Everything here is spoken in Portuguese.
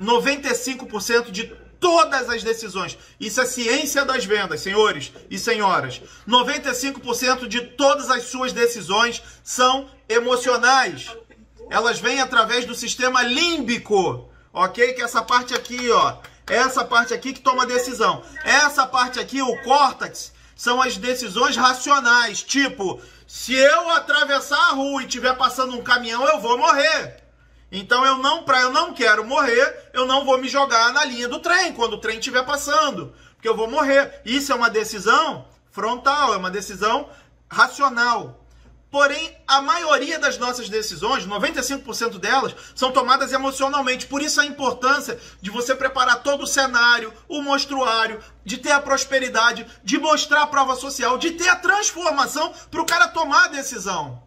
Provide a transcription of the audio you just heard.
95% de todas as decisões. Isso é ciência das vendas, senhores e senhoras. 95% de todas as suas decisões são emocionais. Elas vêm através do sistema límbico, ok? Que é essa parte aqui, ó. Essa parte aqui que toma decisão. Essa parte aqui, o córtex, são as decisões racionais. Tipo, se eu atravessar a rua e estiver passando um caminhão, eu vou morrer. Então eu não, para eu não quero morrer, eu não vou me jogar na linha do trem quando o trem estiver passando, porque eu vou morrer. Isso é uma decisão frontal, é uma decisão racional. Porém, a maioria das nossas decisões, 95% delas, são tomadas emocionalmente. Por isso a importância de você preparar todo o cenário, o mostruário, de ter a prosperidade, de mostrar a prova social, de ter a transformação para o cara tomar a decisão.